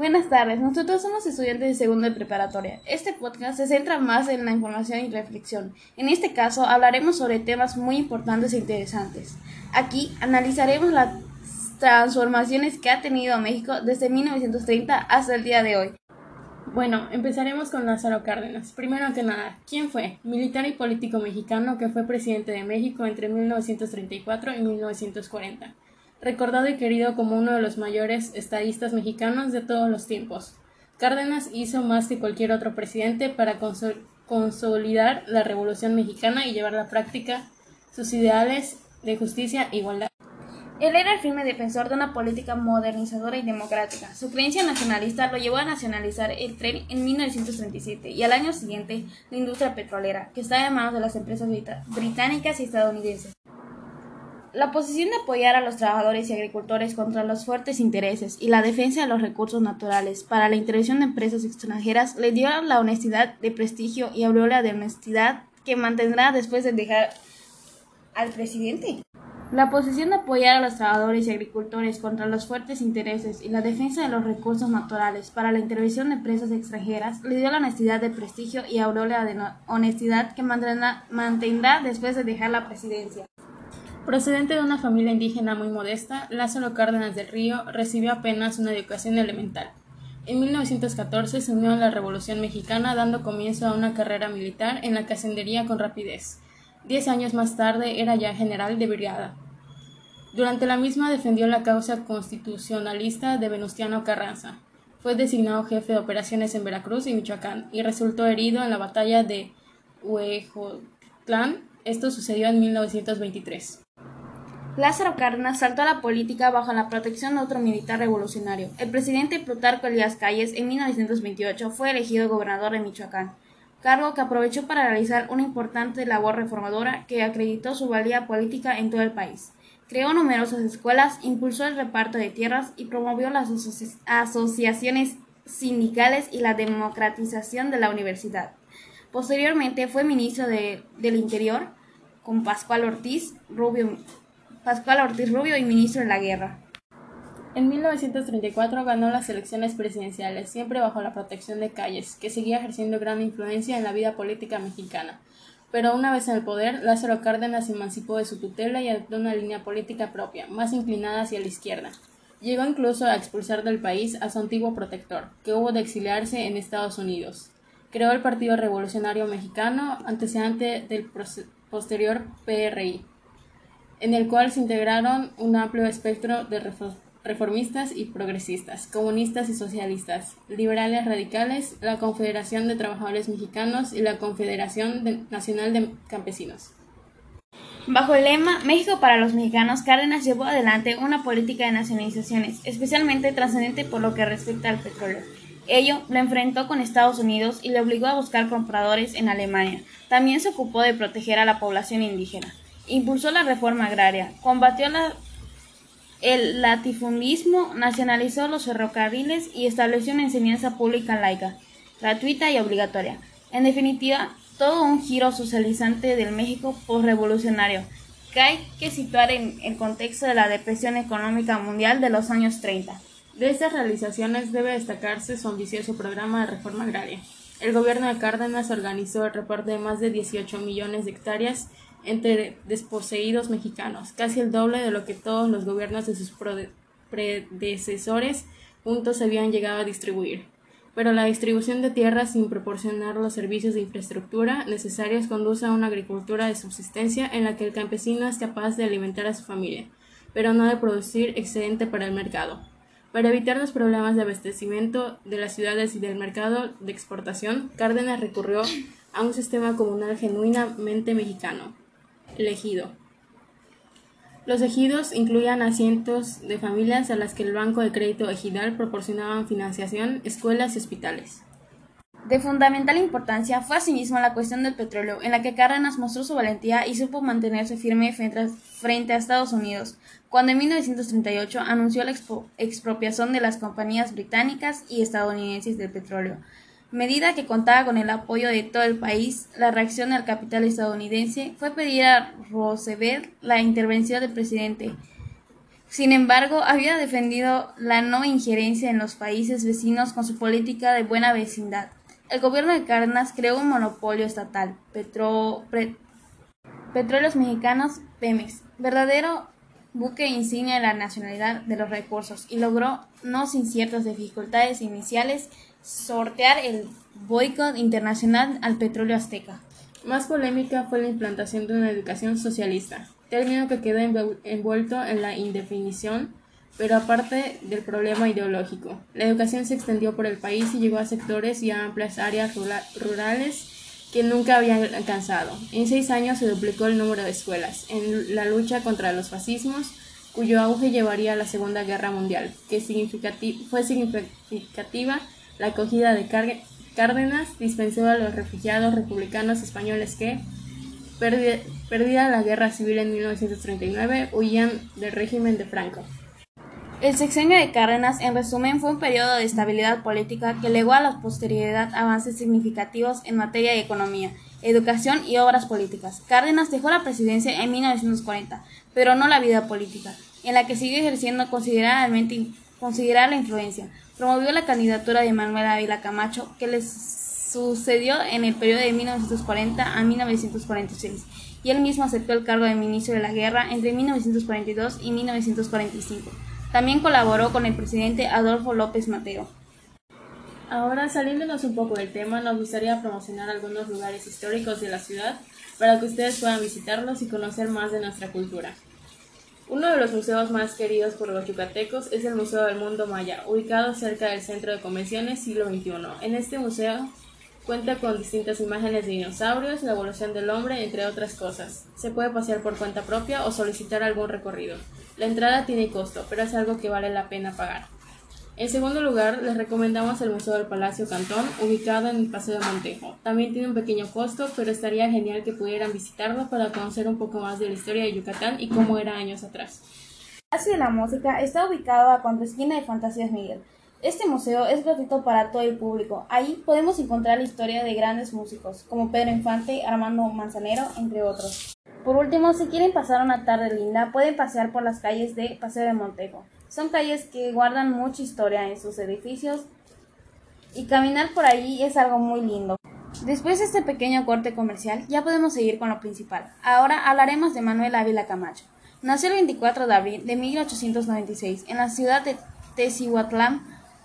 Buenas tardes, nosotros somos estudiantes de segundo de preparatoria. Este podcast se centra más en la información y reflexión. En este caso hablaremos sobre temas muy importantes e interesantes. Aquí analizaremos las transformaciones que ha tenido México desde 1930 hasta el día de hoy. Bueno, empezaremos con Lázaro Cárdenas. Primero que nada, ¿quién fue? Militar y político mexicano que fue presidente de México entre 1934 y 1940 recordado y querido como uno de los mayores estadistas mexicanos de todos los tiempos. Cárdenas hizo más que cualquier otro presidente para consolidar la Revolución Mexicana y llevar a la práctica sus ideales de justicia e igualdad. Él era el firme defensor de una política modernizadora y democrática. Su creencia nacionalista lo llevó a nacionalizar el tren en 1937 y al año siguiente la industria petrolera, que estaba en manos de las empresas británicas y estadounidenses. La posición de apoyar a los trabajadores y agricultores contra los fuertes intereses y la defensa de los recursos naturales para la intervención de empresas extranjeras le dio la honestidad de prestigio y aureola de honestidad que mantendrá después de dejar al presidente. La posición de apoyar a los trabajadores y agricultores contra los fuertes intereses y la defensa de los recursos naturales para la intervención de empresas extranjeras le dio la honestidad de prestigio y aureola de honestidad que mantendrá, mantendrá después de dejar la presidencia. Procedente de una familia indígena muy modesta, Lázaro Cárdenas del Río recibió apenas una educación elemental. En 1914 se unió a la Revolución Mexicana dando comienzo a una carrera militar en la que ascendería con rapidez. Diez años más tarde era ya general de brigada. Durante la misma defendió la causa constitucionalista de Venustiano Carranza. Fue designado jefe de operaciones en Veracruz y Michoacán y resultó herido en la batalla de Huejotlán. Esto sucedió en 1923. Lázaro Cárdenas saltó a la política bajo la protección de otro militar revolucionario. El presidente Plutarco Elías Calles en 1928 fue elegido gobernador de Michoacán, cargo que aprovechó para realizar una importante labor reformadora que acreditó su valía política en todo el país. Creó numerosas escuelas, impulsó el reparto de tierras y promovió las asociaciones sindicales y la democratización de la universidad. Posteriormente fue ministro de, del Interior con Pascual Ortiz Rubio Pascual Ortiz Rubio y ministro de la Guerra. En 1934 ganó las elecciones presidenciales, siempre bajo la protección de Calles, que seguía ejerciendo gran influencia en la vida política mexicana. Pero una vez en el poder, Lázaro Cárdenas se emancipó de su tutela y adoptó una línea política propia, más inclinada hacia la izquierda. Llegó incluso a expulsar del país a su antiguo protector, que hubo de exiliarse en Estados Unidos. Creó el Partido Revolucionario Mexicano, antecedente del posterior PRI en el cual se integraron un amplio espectro de reformistas y progresistas, comunistas y socialistas, liberales radicales, la Confederación de Trabajadores Mexicanos y la Confederación Nacional de Campesinos. Bajo el lema México para los mexicanos, Cárdenas llevó adelante una política de nacionalizaciones, especialmente trascendente por lo que respecta al petróleo. Ello lo enfrentó con Estados Unidos y le obligó a buscar compradores en Alemania. También se ocupó de proteger a la población indígena impulsó la reforma agraria, combatió el latifundismo, nacionalizó los ferrocarriles y estableció una enseñanza pública laica, gratuita y obligatoria. En definitiva, todo un giro socializante del México postrevolucionario que hay que situar en el contexto de la depresión económica mundial de los años 30. De estas realizaciones debe destacarse su ambicioso programa de reforma agraria. El gobierno de Cárdenas organizó el reparto de más de 18 millones de hectáreas entre desposeídos mexicanos, casi el doble de lo que todos los gobiernos de sus predecesores juntos habían llegado a distribuir. Pero la distribución de tierras sin proporcionar los servicios de infraestructura necesarios conduce a una agricultura de subsistencia en la que el campesino es capaz de alimentar a su familia, pero no de producir excedente para el mercado. Para evitar los problemas de abastecimiento de las ciudades y del mercado de exportación, Cárdenas recurrió a un sistema comunal genuinamente mexicano, ejido. Los ejidos incluían a cientos de familias a las que el Banco de Crédito Ejidal proporcionaban financiación, escuelas y hospitales. De fundamental importancia fue asimismo la cuestión del petróleo, en la que Cárdenas mostró su valentía y supo mantenerse firme frente a Estados Unidos, cuando en 1938 anunció la expropiación de las compañías británicas y estadounidenses del petróleo, medida que contaba con el apoyo de todo el país, la reacción al capital estadounidense fue pedir a Roosevelt la intervención del presidente Sin embargo, había defendido la no injerencia en los países vecinos con su política de buena vecindad. El gobierno de Cárdenas creó un monopolio estatal, Petróleos Mexicanos, Pemex, verdadero buque insignia de la nacionalidad de los recursos, y logró, no sin ciertas dificultades iniciales, sortear el boicot internacional al petróleo azteca. Más polémica fue la implantación de una educación socialista, término que quedó envuelto en la indefinición, pero aparte del problema ideológico. La educación se extendió por el país y llegó a sectores y a amplias áreas rurales que nunca habían alcanzado. En seis años se duplicó el número de escuelas, en la lucha contra los fascismos, cuyo auge llevaría a la Segunda Guerra Mundial, que fue significativa la acogida de Cárdenas, dispensó a los refugiados republicanos españoles que, perdida la guerra civil en 1939, huían del régimen de Franco. El sexenio de Cárdenas, en resumen, fue un periodo de estabilidad política que legó a la posteridad avances significativos en materia de economía, educación y obras políticas. Cárdenas dejó la presidencia en 1940, pero no la vida política, en la que siguió ejerciendo considerable influencia. Promovió la candidatura de Manuel Ávila Camacho, que le sucedió en el periodo de 1940 a 1946, y él mismo aceptó el cargo de ministro de la Guerra entre 1942 y 1945. También colaboró con el presidente Adolfo López Mateo. Ahora, saliéndonos un poco del tema, nos gustaría promocionar algunos lugares históricos de la ciudad para que ustedes puedan visitarlos y conocer más de nuestra cultura. Uno de los museos más queridos por los yucatecos es el Museo del Mundo Maya, ubicado cerca del Centro de Convenciones Siglo XXI. En este museo cuenta con distintas imágenes de dinosaurios, la evolución del hombre, entre otras cosas. Se puede pasear por cuenta propia o solicitar algún recorrido. La entrada tiene costo, pero es algo que vale la pena pagar. En segundo lugar, les recomendamos el Museo del Palacio Cantón, ubicado en el Paseo de Montejo. También tiene un pequeño costo, pero estaría genial que pudieran visitarlo para conocer un poco más de la historia de Yucatán y cómo era años atrás. El Palacio de la Música está ubicado a contraesquina de Fantasías Miguel. Este museo es gratuito para todo el público. Ahí podemos encontrar la historia de grandes músicos, como Pedro Infante, Armando Manzanero, entre otros. Por último, si quieren pasar una tarde linda, pueden pasear por las calles de Paseo de Montejo. Son calles que guardan mucha historia en sus edificios y caminar por ahí es algo muy lindo. Después de este pequeño corte comercial, ya podemos seguir con lo principal. Ahora hablaremos de Manuel Ávila Camacho. Nació el 24 de abril de 1896 en la ciudad de Tecihuatlán,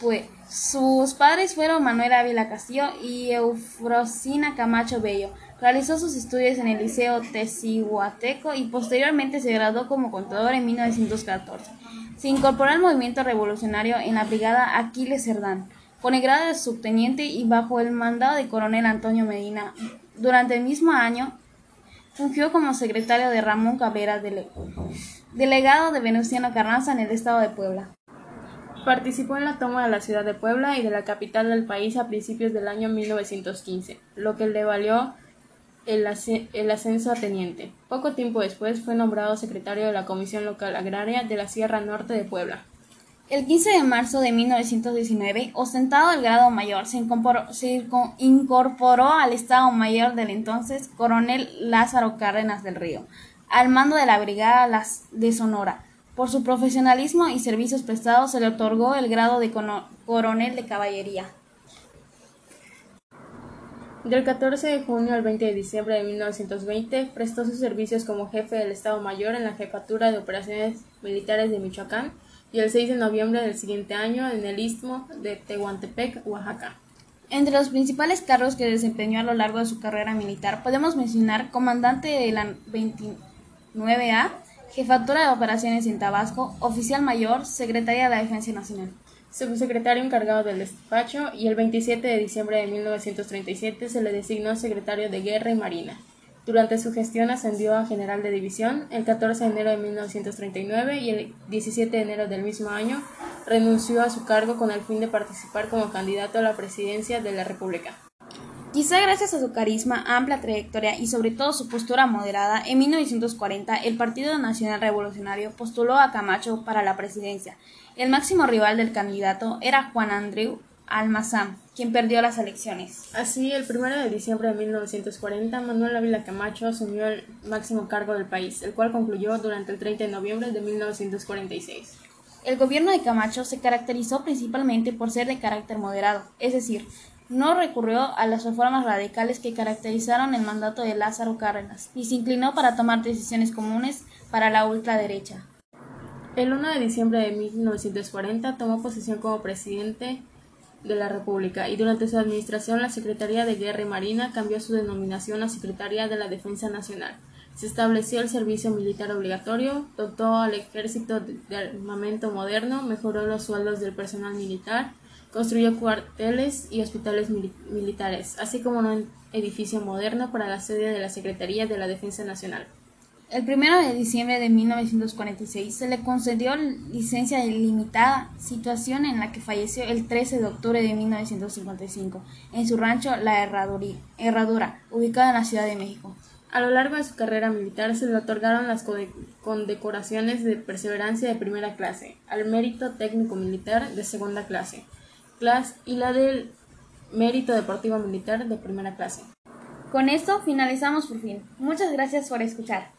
pues sus padres fueron Manuel Ávila Castillo y Eufrosina Camacho Bello. Realizó sus estudios en el Liceo Tecihuateco y posteriormente se graduó como contador en 1914. Se incorporó al movimiento revolucionario en la brigada Aquiles Cerdán, con el grado de subteniente y bajo el mandado de coronel Antonio Medina. Durante el mismo año fungió como secretario de Ramón Cabrera, delegado de Venustiano Carranza en el estado de Puebla. Participó en la toma de la ciudad de Puebla y de la capital del país a principios del año 1915, lo que le valió el, ascenso a teniente. Poco tiempo después fue nombrado secretario de la Comisión Local Agraria de la Sierra Norte de Puebla. El 15 de marzo de 1919, ostentado el grado mayor, se incorporó, se incorporó al Estado Mayor del entonces coronel Lázaro Cárdenas del Río, al mando de la Brigada de Sonora. Por su profesionalismo y servicios prestados se le otorgó el grado de coronel de caballería. Del 14 de junio al 20 de diciembre de 1920 prestó sus servicios como jefe del Estado Mayor en la Jefatura de Operaciones Militares de Michoacán y el 6 de noviembre del siguiente año en el Istmo de Tehuantepec, Oaxaca. Entre los principales cargos que desempeñó a lo largo de su carrera militar podemos mencionar comandante de la 29A, Jefatura de Operaciones en Tabasco, Oficial Mayor, Secretaría de la Defensa Nacional. Subsecretario encargado del despacho y el 27 de diciembre de 1937 se le designó secretario de Guerra y Marina. Durante su gestión ascendió a general de división el 14 de enero de 1939 y el 17 de enero del mismo año renunció a su cargo con el fin de participar como candidato a la presidencia de la República. Quizá gracias a su carisma, amplia trayectoria y sobre todo su postura moderada, en 1940 el Partido Nacional Revolucionario postuló a Camacho para la presidencia. El máximo rival del candidato era Juan Andreu Almazán, quien perdió las elecciones. Así, el 1 de diciembre de 1940, Manuel Ávila Camacho asumió el máximo cargo del país, el cual concluyó durante el 30 de noviembre de 1946. El gobierno de Camacho se caracterizó principalmente por ser de carácter moderado, es decir, no recurrió a las reformas radicales que caracterizaron el mandato de Lázaro Cárdenas, y se inclinó para tomar decisiones comunes para la ultraderecha. El 1 de diciembre de 1940 tomó posesión como presidente de la República y durante su administración la Secretaría de Guerra y Marina cambió su denominación a Secretaría de la Defensa Nacional. Se estableció el servicio militar obligatorio, dotó al ejército de armamento moderno, mejoró los sueldos del personal militar, construyó cuarteles y hospitales militares, así como un edificio moderno para la sede de la Secretaría de la Defensa Nacional. El 1 de diciembre de 1946 se le concedió licencia ilimitada, situación en la que falleció el 13 de octubre de 1955 en su rancho La Herradura, ubicada en la Ciudad de México. A lo largo de su carrera militar se le otorgaron las condecoraciones de perseverancia de primera clase, al mérito técnico militar de segunda clase, clase y la del mérito deportivo militar de primera clase. Con esto finalizamos por fin. Muchas gracias por escuchar.